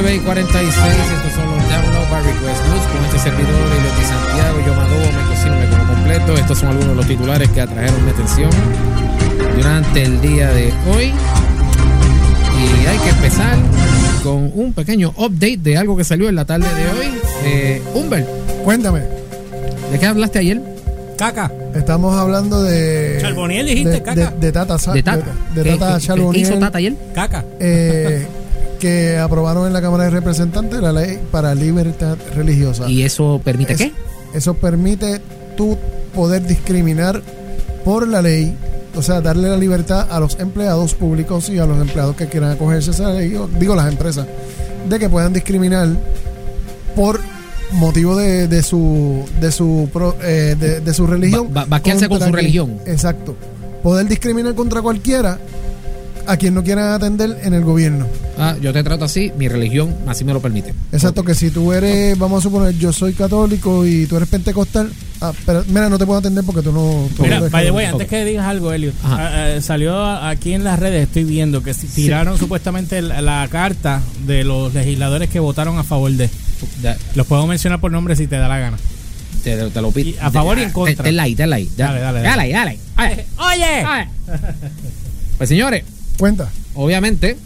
9 y 46, estos son los Download by Request News con este servidor y los de Santiago, yo Madobo, me cocino, me como completo. Estos son algunos de los titulares que atrajeron mi atención durante el día de hoy. Y hay que empezar con un pequeño update de algo que salió en la tarde de hoy. Eh, Humbert, Cuéntame, ¿de qué hablaste ayer? Caca. estamos hablando de. Charboniel dijiste, de, caca. de- de Tata, De Tata. de- de ¿Qué- Tata qué- Charboniel, ¿Qué hizo Tata ayer? Caca. eh, que aprobaron en la Cámara de Representantes la ley para libertad religiosa. ¿Y eso permite Es- qué? Eso permite tú poder discriminar por la ley, o sea, darle la libertad a los empleados públicos y a los empleados que quieran acogerse a esa ley, o- digo las empresas, de que puedan discriminar por motivo de, de su de su pro- eh, de, de su religión Va- va- vaquearse con su religión. exacto poder discriminar contra cualquiera a quien no quieran atender en el gobierno Ah, yo te trato así, mi religión así me lo permite. Exacto, que si tú eres, vamos a suponer, yo soy católico y tú eres pentecostal, ah, pero mira, no te puedo atender porque tú no... tú no Mira, the way, católico. antes que digas algo, Elliot, Ajá. ah, ah, salió aquí en las redes, estoy viendo que si- tiraron supuestamente la, la carta de los legisladores que votaron a favor de. Los puedo mencionar por nombre si te da la gana. te, te lo pido. A favor y en contra. Dale, dale, Dale, dale. dale. dale. ¡Oye! Ay. Pues señores, Cuenta. obviamente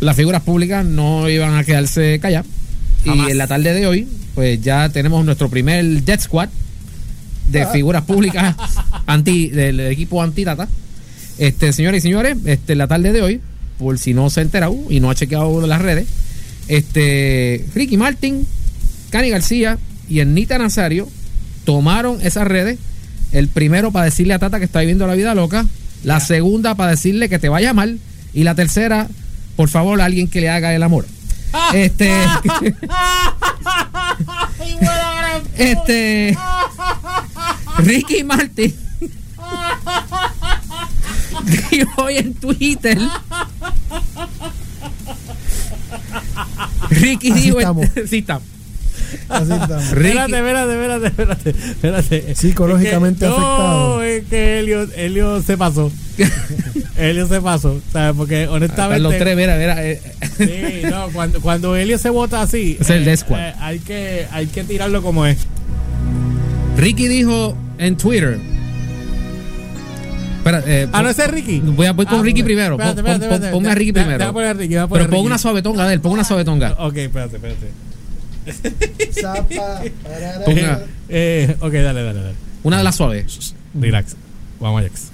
las figuras públicas no iban a quedarse calladas. Jamás. Y en la tarde de hoy, pues ya tenemos nuestro primer Death Squad de figuras públicas anti del equipo anti-tata. Este, señores y señores, este, en la tarde de hoy, por si no se ha enterado y no ha chequeado las redes, este, Ricky Martin, Cani García y Ernita Nazario tomaron esas redes. El primero para decirle a Tata que está viviendo la vida loca. La segunda para decirle que te vaya mal. Y la tercera, por favor, alguien que le haga el amor. Este. este. Ricky Martin. dijo hoy en Twitter. Ricky Así dijo. estamos. sí, estamos. Así estamos. Espérate, espérate, espérate, espérate, espérate. Psicológicamente Es que- afectado. No, es que Elliot, Elliot se pasó. Elliot se pasó, ¿sabes? Porque honestamente... los tres, mira, mira. eh, Sí, no, cuando, cuando Elliot se vota así, Es el Squad. eh, hay, que, hay que tirarlo como es. Ricky dijo en Twitter. Espera, eh, Ah, no, ese es Ricky. Voy, a, voy con Ah, Ricky primero. Espérate, Pon- pon- espérate, espérate. ponme a Ricky primero. deja poner a Ricky, deja poner Pero pon una suavetonga de él, pon una suavetonga. Ok, espérate, espérate. Zapa. Eh, ok, dale, dale, dale. Una de las suaves. Relax. Vamos, Ajax.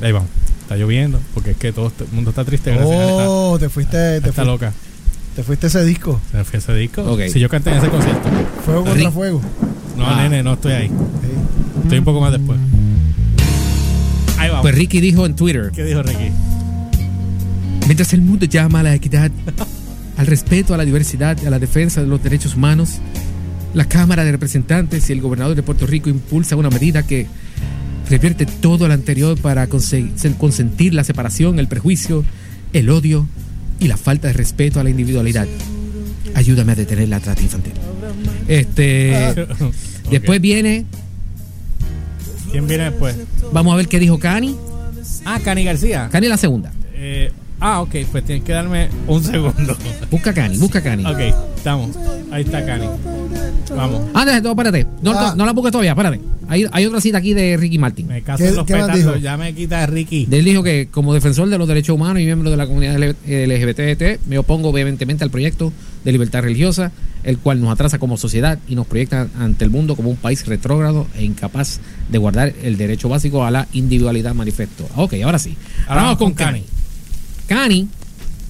Ahí vamos. Está lloviendo, porque es que todo este- el mundo está triste. Gracias a esta- Oh, te fuiste, te está fuiste, loca. te fuiste ese disco. Me fue ese disco. Ok. Si yo canté en ese concierto. Fuego contra Rick. fuego. No, Ah. nene, no estoy ahí. Sí. Estoy un poco más después. Ahí vamos. Pues Ricky dijo en Twitter: ¿Qué dijo Ricky? Mientras el mundo llama a la equidad, al respeto a la diversidad y a la defensa de los derechos humanos, la Cámara de Representantes y el gobernador de Puerto Rico impulsa una medida que revierte todo lo anterior para conse- consentir la separación, el prejuicio, el odio y la falta de respeto a la individualidad. Ayúdame a detener la trata infantil. Este, después viene, ¿Quién viene después? vamos a ver qué dijo Cani. Ah, Cani García. Cani la segunda. Eh, ah, ok, pues tienes que darme un segundo. Busca Cani, busca Cani. Ok, estamos. Ahí está Cani. Vamos. Ah, no, espérate. No, Ah. no, no la busques todavía, espérate. Hay, hay otra cita aquí de Ricky Martin. Me caso ¿Qué- en los dijo? Ya me quita Ricky. Él dijo que como defensor de los derechos humanos y miembro de la comunidad LGBT, me opongo vehementemente al proyecto de libertad religiosa, el cual nos atrasa como sociedad y nos proyecta ante el mundo como un país retrógrado e incapaz de guardar el derecho básico a la individualidad manifiesto. Ok, ahora sí. Ahora vamos con Cani. Cani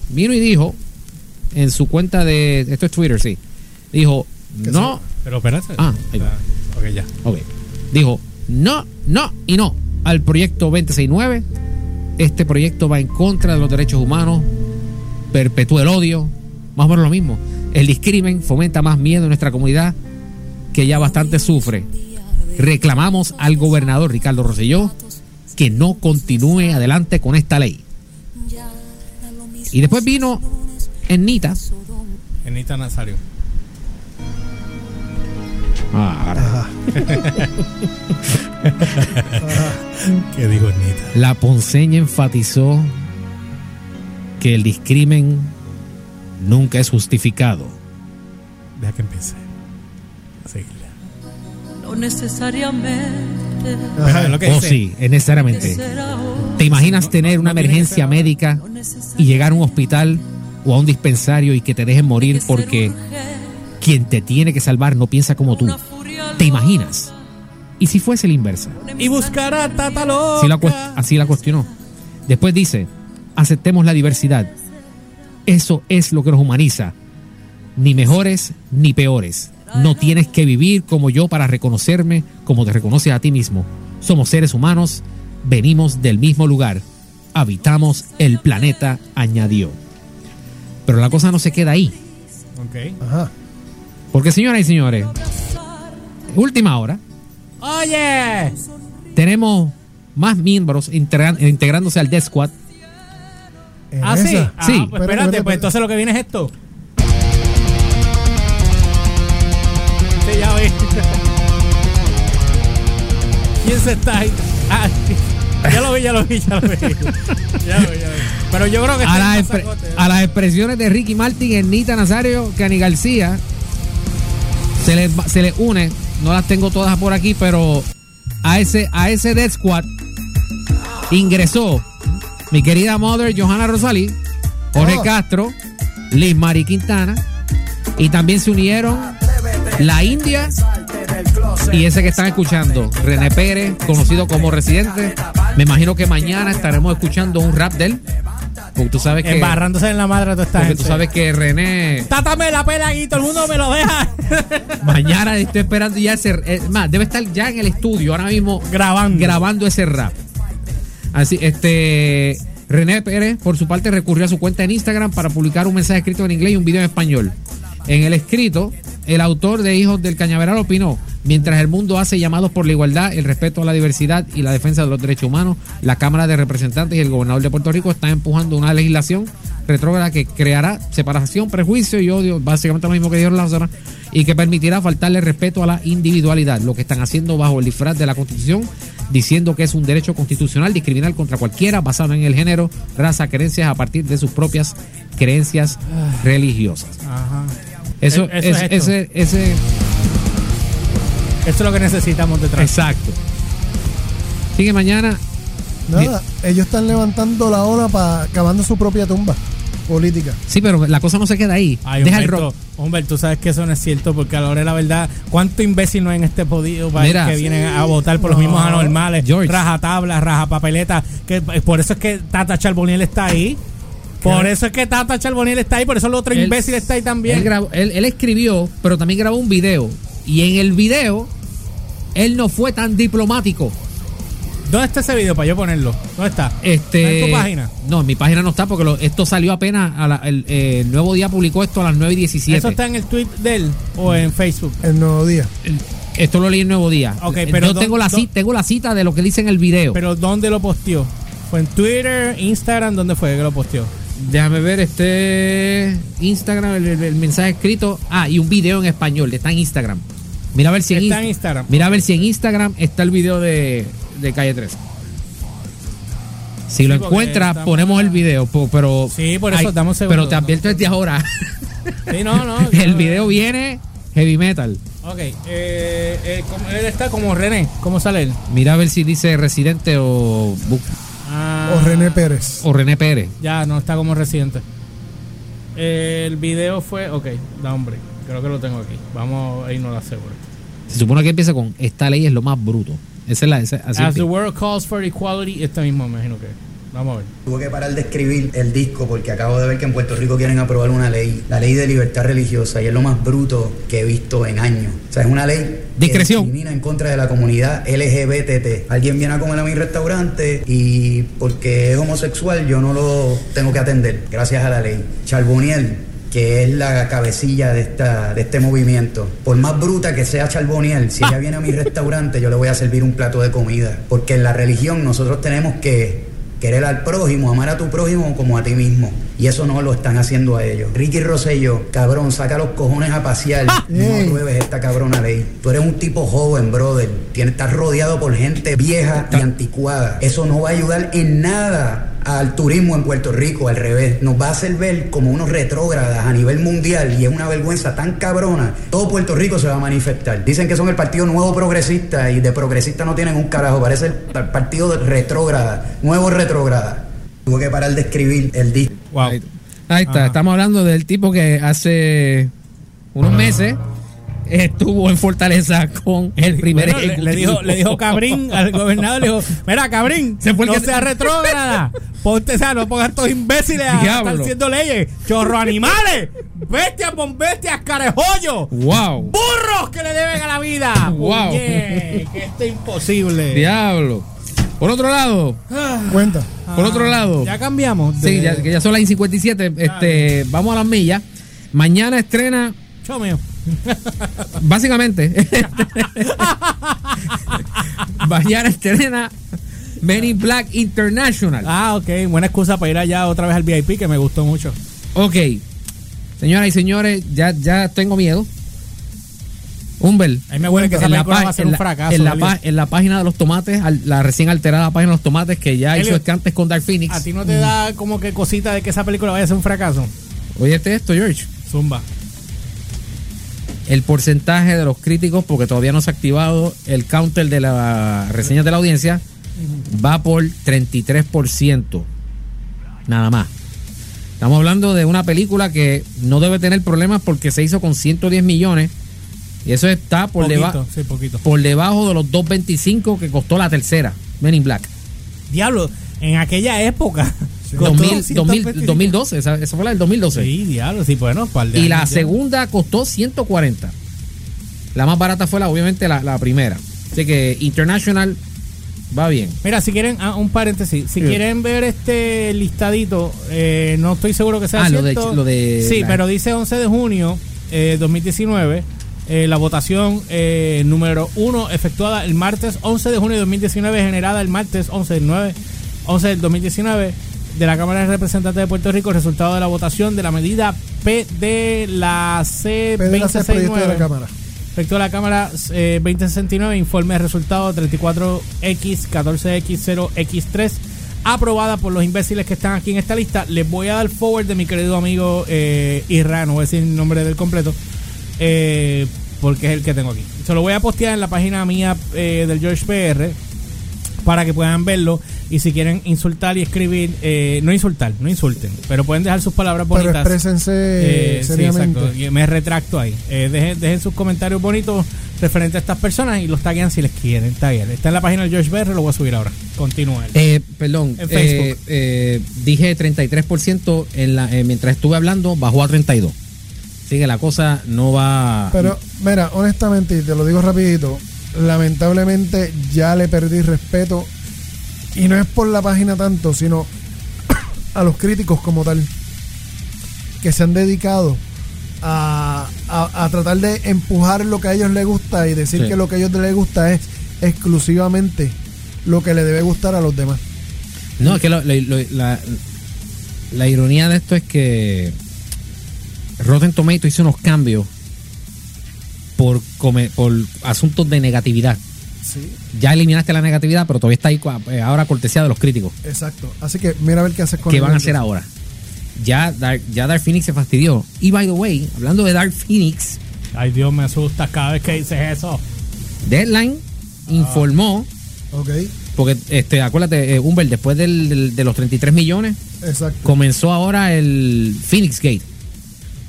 vino y dijo en su cuenta de... Esto es Twitter, sí. Dijo, no... Pero espérate. Ah, ahí va. Ok, ya. Ok. Dijo, no, no y no al proyecto 2069. Este proyecto va en contra de los derechos humanos, perpetúa el odio, más o menos lo mismo. El discrimen fomenta más miedo en nuestra comunidad que ya bastante sufre. Reclamamos al gobernador Ricardo Rosselló que no continúe adelante con esta ley. Y después vino Ernita. Enita Nazario. Ah, ahora. ¿Qué dijo Enita? La ponceña enfatizó que el discrimen nunca es justificado. Deja que empiece. Seguirle. No necesariamente. Pero lo que Oh, dice, sí, es necesariamente. ¿Te imaginas No, tener no, una no emergencia médica y llegar a un hospital o a un dispensario y que te dejen morir porque quien te tiene que salvar no piensa como tú? ¿Te imaginas? ¿Y si fuese la inversa? Y buscar a Tata. Así la, así la cuestionó. Después dice, aceptemos la diversidad. Eso es lo que nos humaniza. Ni mejores ni peores. No tienes que vivir como yo para reconocerme como te reconoces a ti mismo. Somos seres humanos, venimos del mismo lugar. Habitamos el planeta, añadió. Pero la cosa no se queda ahí. Ok. Ajá. Porque señoras y señores, última hora, Oye. tenemos más miembros integrándose al Death Squad. En Ah, sí. Ah, Sí. pues Espérate, espérate, espérate, pues entonces lo que viene es esto. ¿Quién se está ahí? Ah, ya lo vi, ya lo vi, ya lo vi. Ya lo vi, ya lo vi. Pero yo creo que a, las ¿eh? a expresiones de Ricky Martin, Ernita Nazario, Cani García, se les, se les une, no las tengo todas por aquí, pero a ese, a ese Death Squad ingresó mi querida mother Johanna Rosalí, Jorge Oh. Castro, Liz Mari Quintana, y también se unieron la India y ese que están escuchando, René Pérez, conocido como Residente. Me imagino que mañana estaremos escuchando un rap de él. Porque tú sabes que, Embarrándose en la madre de esta porque gente. tú sabes que René Tata me la pela y todo el mundo me lo deja. mañana estoy esperando ya ese es más, debe estar ya en el estudio ahora mismo Grabando. grabando ese rap. Así, este René Pérez, por su parte, recurrió a su cuenta en Instagram para publicar un mensaje escrito en inglés y un video en español. En el escrito, el autor de Hijos del Cañaveral opinó, mientras el mundo hace llamados por la igualdad, el respeto a la diversidad y la defensa de los derechos humanos, la Cámara de Representantes y el gobernador de Puerto Rico están empujando una legislación retrógrada que creará separación, prejuicio y odio, básicamente lo mismo que dijeron las otras, y que permitirá faltarle respeto a la individualidad, lo que están haciendo bajo el disfraz de la Constitución, diciendo que es un derecho constitucional discriminar contra cualquiera basado en el género, raza, creencias a partir de sus propias creencias religiosas. Ajá. Eso, Eh, eso es, es esto. ese, ese, Esto es lo que necesitamos detrás. exacto. Así que mañana, Nada, ellos están levantando la ola para cavando su propia tumba política. sí, pero la cosa no se queda ahí. Ay, Deja el Humberto, rock. Humberto, tú sabes que eso no es cierto porque a la hora de la verdad, ¿cuánto imbécil no hay en este podido país Mira. que vienen a votar por los mismos anormales? George. Raja tabla, raja papeleta. Que, por eso es que Tata Charboniel está ahí. Por eso es que Tata Charboniel está ahí, por eso el otro Él- imbécil está ahí también. Él, grabó- él- él escribió, pero también grabó un video. Y en el video, él no fue tan diplomático. ¿Dónde está ese video para yo ponerlo? ¿Dónde está? Este, ¿Está en tu página? No, en mi página no está porque lo- esto salió apenas. A la- el, eh, el nuevo día publicó esto a las 9 y 17. ¿Eso está en el tweet de él o en Facebook? El nuevo día. El- Esto lo leí en Nuevo Día. Ok, Eh, pero Yo tengo la, cita, tengo la cita de lo que dice en el video. Pero ¿dónde lo posteó? ¿Fue en Twitter, Instagram? ¿Dónde fue que lo posteó? Déjame ver este Instagram, el, el- el mensaje escrito. Ah, y un video en español. Está en Instagram. Mira a ver si en, Está en Inst- Instagram. Mira a ver si en Instagram está el video de, de Calle 13. Si Sí, lo encuentras, ponemos el video. Pero, Sí, por eso, un segundo. Pero te advierto desde ahora. Sí, no, no. el video viene heavy metal. Ok, eh, eh, como- él está como René. ¿Cómo sale él? Mira a ver si dice Residente o, Bu- Ah, O René Pérez. o René Pérez. Ya, no está como residente. Eh, el video fue. Ok, da hombre. Creo que lo tengo aquí. Vamos a irnos a la segura. Se supone que empieza con esta ley es lo más bruto. Esa es la. esa- así As the world calls for equality, este mismo me imagino que. Vamos a ver. Tuve que parar de escribir el disco porque acabo de ver que en Puerto Rico quieren aprobar una ley, la ley de libertad religiosa, y es lo más bruto que he visto en años. O sea, es una ley Discreción. discrimina en contra de la comunidad LGBT. Alguien viene a comer a mi restaurante y porque es homosexual yo no lo tengo que atender, gracias a la ley. Charboniel, que es la cabecilla de, esta, de este movimiento. Por más bruta que sea Charboniel, si ella viene a mi restaurante, yo le voy a servir un plato de comida. Porque en la religión nosotros tenemos que querer al prójimo, amar a tu prójimo como a ti mismo. Y eso no lo están haciendo a ellos. Ricky Rosselló, cabrón, saca los cojones a pasear. No apruebes esta cabrona ley. Tú eres un tipo joven, brother. Tienes, estás rodeado por gente vieja y anticuada. Eso no va a ayudar en nada al turismo en Puerto Rico, al revés. Nos va a hacer ver como unos retrógradas a nivel mundial y es una vergüenza tan cabrona. Todo Puerto Rico se va a manifestar. Dicen que son el partido nuevo progresista y de progresista no tienen un carajo. Parece el pa- partido retrógrada, nuevo retrógrada. Tuve que parar de escribir el disco. Wow. Ahí, ahí está, Ajá. estamos hablando del tipo que hace unos meses estuvo en Fortaleza con el primer Bueno, le, dijo, le dijo Cabrín al gobernador, le dijo, mira Cabrín, Se fue no que- seas retrógrada, ponte, o sea, no pongas estos imbéciles a estar haciendo leyes, chorro animales, bestias con bestias, carejollos, Wow. burros que le deben a la vida. Wow. Que esto es imposible. Diablo. Por otro lado, Cuenta. por otro lado. Ah, Ya cambiamos. de- Sí, ya, que ya son las 57. Este, vamos a las millas. Mañana estrena, Chao mío. básicamente. mañana estrena Men in Black International. Ah, ok, buena excusa para ir allá otra vez al VIP que me gustó mucho. Ok. Señoras y señores, ya, ya tengo miedo. Humbel. Ahí me huele que esa en la, va a ser en un la- fracaso. en la en página de los tomates, la recién alterada página de los tomates que ya hizo Elio, escantes con Dark Phoenix. ¿A ti no te da como que cosita de que esa película vaya a ser un fracaso? Oye, este esto, George. Zumba. El porcentaje de los críticos, porque todavía no se ha activado el counter de las reseñas de la audiencia, va por 33%. Nada más. Estamos hablando de una película que no debe tener problemas porque se hizo con 110 millones. Y eso está por, Poquito, deba- sí, poquito. por debajo de los 225 que costó la tercera, Men in Black. Diablo, en aquella época. costó 2000, 225. 2000, 2012, esa, esa fue la del 2012. Sí, diablo, sí, bueno, par de Y la ya. segunda costó 140. La más barata fue la, obviamente la, la primera. Así que International va bien. Mira, si quieren, ah, un paréntesis, si Sí. quieren ver este listadito, eh, no estoy seguro que sea Ah, lo de- cierto. lo de Sí, la- pero dice 11 de junio eh, 2019, eh, la votación eh, número 1 efectuada el martes 11 de junio de 2019, generada el martes 11 del 9, 11 del 2019 de la Cámara de Representantes de Puerto Rico, resultado de la votación de la medida P de la C el proyecto de la 2069. Cámara. Respecto a la Cámara eh, 2069, informe de resultado 34X, 14X0X3, aprobada por los imbéciles que están aquí en esta lista. Les voy a dar forward de mi querido amigo eh, Isra, no voy a decir el nombre del completo, eh, porque es el que tengo aquí. Se lo voy a postear en la página mía eh, del George PR para que puedan verlo. Y si quieren insultar y escribir, eh, no insultar, no insulten, pero pueden dejar sus palabras Pero bonitas. exprésense Eh, sí, seriamente. exacto. Me retracto ahí. Eh, dejen, dejen sus comentarios bonitos referentes a estas personas y los taguen si les quieren. Taguen. Está en la página del George BR, lo voy a subir ahora. Continúa. Eh, perdón, En Facebook. eh, eh, dije 33% en la, eh, mientras estuve hablando, bajó a 32. Así que la cosa no va... Pero, mira, honestamente, y te lo digo rapidito, lamentablemente ya le perdí respeto. Y no es por la página tanto, sino a los críticos como tal, que se han dedicado a, a- a tratar de empujar lo que a ellos les gusta y decir Sí. que lo que a ellos les gusta es exclusivamente lo que le debe gustar a los demás. No, es que lo- lo- lo- la, la ironía de esto es que Rotten Tomato hizo unos cambios por, come- por asuntos de negatividad. Sí, Ya eliminaste la negatividad, pero todavía está ahí eh, ahora cortesía de los críticos. exacto. Así que mira a ver qué haces con ¿Qué van a hacer ahora? Ya Dark, ya Dark Phoenix se fastidió. Y by the way, hablando de Dark Phoenix, Ay, Dios, me asustas cada vez que dices eso. Deadline informó, Ok, porque este, acuérdate, eh, Humbert, después del- del- de los 33 millones, exacto. comenzó ahora el Phoenix Gate.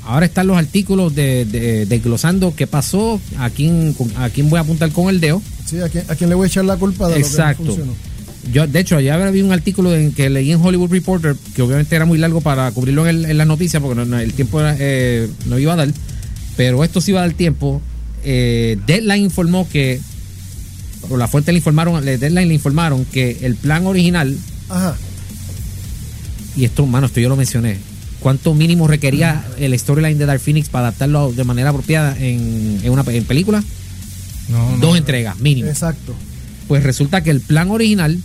Ahora están los artículos de, de- desglosando qué pasó, a quién, a quién voy a apuntar con el dedo. Sí, ¿a quién, a quién le voy a echar la culpa de Exacto. lo que no funcionó? Yo, de hecho, ya había un artículo en que leí en Hollywood Reporter, que obviamente era muy largo para cubrirlo en, el- en las noticias, porque no- no- el tiempo era, eh, no iba a dar, pero esto sí iba a dar tiempo. Eh, Deadline informó que, o la fuente le informaron, Deadline le informaron que el plan original, Ajá. y esto, mano, esto yo lo mencioné, cuánto mínimo requería el storyline de Dark Phoenix para adaptarlo de manera apropiada en, en una en película, No, no, dos no. entregas, mínimo. Exacto. Pues resulta que el plan original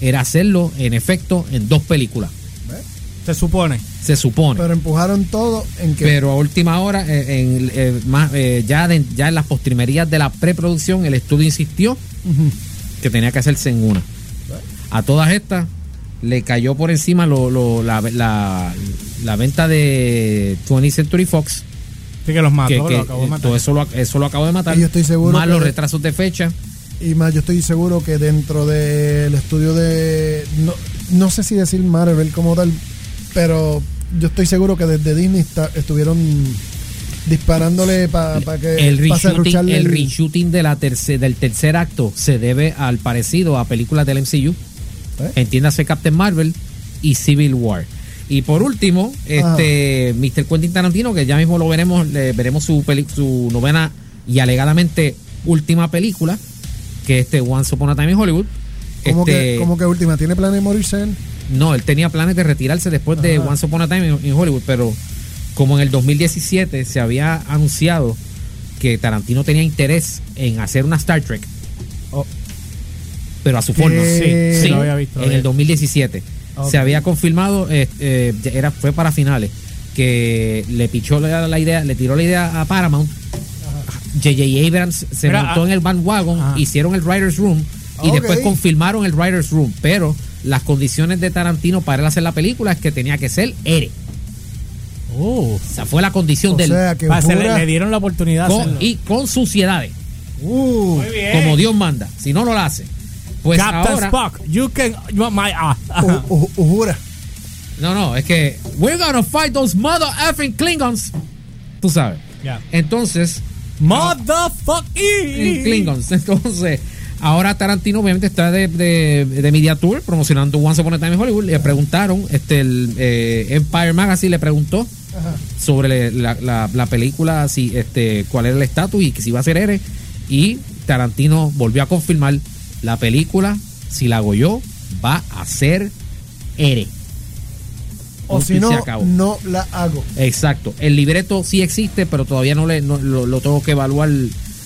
era hacerlo en efecto en dos películas. ¿Ves? Se supone. se supone. Pero empujaron todo en que. Pero a última hora, eh, en, eh, más, eh, ya, de- ya en las postrimerías de la preproducción, el estudio insistió que tenía que hacerse en una. A todas estas le cayó por encima lo- lo- la, la- la venta de 20th Century Fox. Sí que los mató, que, lo acabó de eh, matar. todo eso lo, eso lo acabo de matar. Y yo estoy seguro Más que- los retrasos de fecha. Y más, yo estoy seguro que dentro del estudio de. No, no sé si decir Marvel como tal, pero yo estoy seguro que desde Disney está- estuvieron disparándole para que. el pa' reshooting, serrucharle el reshooting de la terce- del tercer acto se debe al parecido a películas del MCU. ¿Eh? Entiéndase Captain Marvel y Civil War. Y por último, este Mr. Quentin Tarantino, que ya mismo lo veremos, le veremos su, peli- su novena y alegadamente última película, que es este Once Upon a Time in Hollywood. como, Este, que, como que última, ¿tiene planes de morirse él? no, él tenía planes de retirarse después de. Once Upon a Time in, in Hollywood, pero como en el 2017 se había anunciado que Tarantino tenía interés en hacer una Star Trek. Pero a su forma. Sí, Sí, lo había visto, lo en había el 2017. Ok. Se había confirmado, eh, eh, era, fue para finales, que le pichó la, la idea, le tiró la idea a Paramount. J.J. Abrams se Mira, montó ah, en el bandwagon, ajá. hicieron el Writer's Room y después confirmaron el Writer's Room. Pero las condiciones de Tarantino para él hacer la película es que tenía que ser Ere. Uh, O sea, fue la condición O del. le, le dieron la oportunidad con- hacerlo. y con suciedades, Uh, Muy bien. como Dios manda. Si no, no lo hace. Pues Captain ahora. Spock, you can. You want my. ah, u- ajá. u- u- jura. No, no, es que. We're gonna fight those mother effing Klingons. Tú sabes. Ya. Entonces. Motherfucking. Klingons. Entonces. Ahora Tarantino obviamente está de, de, de Media Tour promocionando Once Upon a Time in Hollywood. Le preguntaron, este, el eh, Empire Magazine le preguntó Ajá. sobre la, la- la película, si, este, cuál era el estatus y que si iba a ser Ere. Y Tarantino volvió a confirmar la película, si la hago yo, va a ser Ere. O si no, no la hago. Exacto. El libreto sí existe, pero todavía no, le, no- lo, lo tengo que evaluar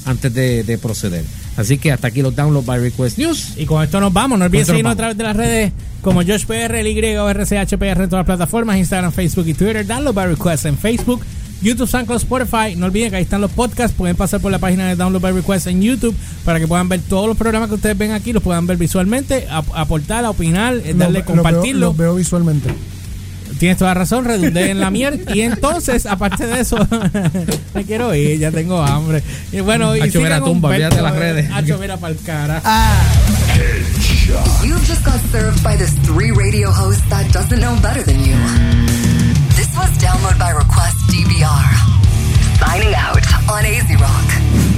antes de, de proceder. Así que hasta aquí los downloads by Request News. Y con esto nos vamos. No olviden seguirnos a través de las redes como JoshPR, el Y o RCHPR en todas las plataformas, Instagram, Facebook y Twitter. Download by Request en Facebook, YouTube, SoundCloud, Spotify. No olviden que ahí están los podcasts. Pueden pasar por la página de Download by Request en YouTube para que puedan ver todos los programas que ustedes ven aquí, los puedan ver visualmente, ap- aportar, opinar, eh, Los darle, los compartirlo. Veo, los veo visualmente. Tienes toda la razón, redundé en la mierda. Y entonces, aparte de eso, me quiero ir, ya tengo hambre. Y bueno, y Hacho, mira, sigan a tumba, de las redes. Hacho, mira pa'l cara. You've just got served by this three radio host that doesn't know better than you. This was Download by Request DVR. Signing out on AZ Rock.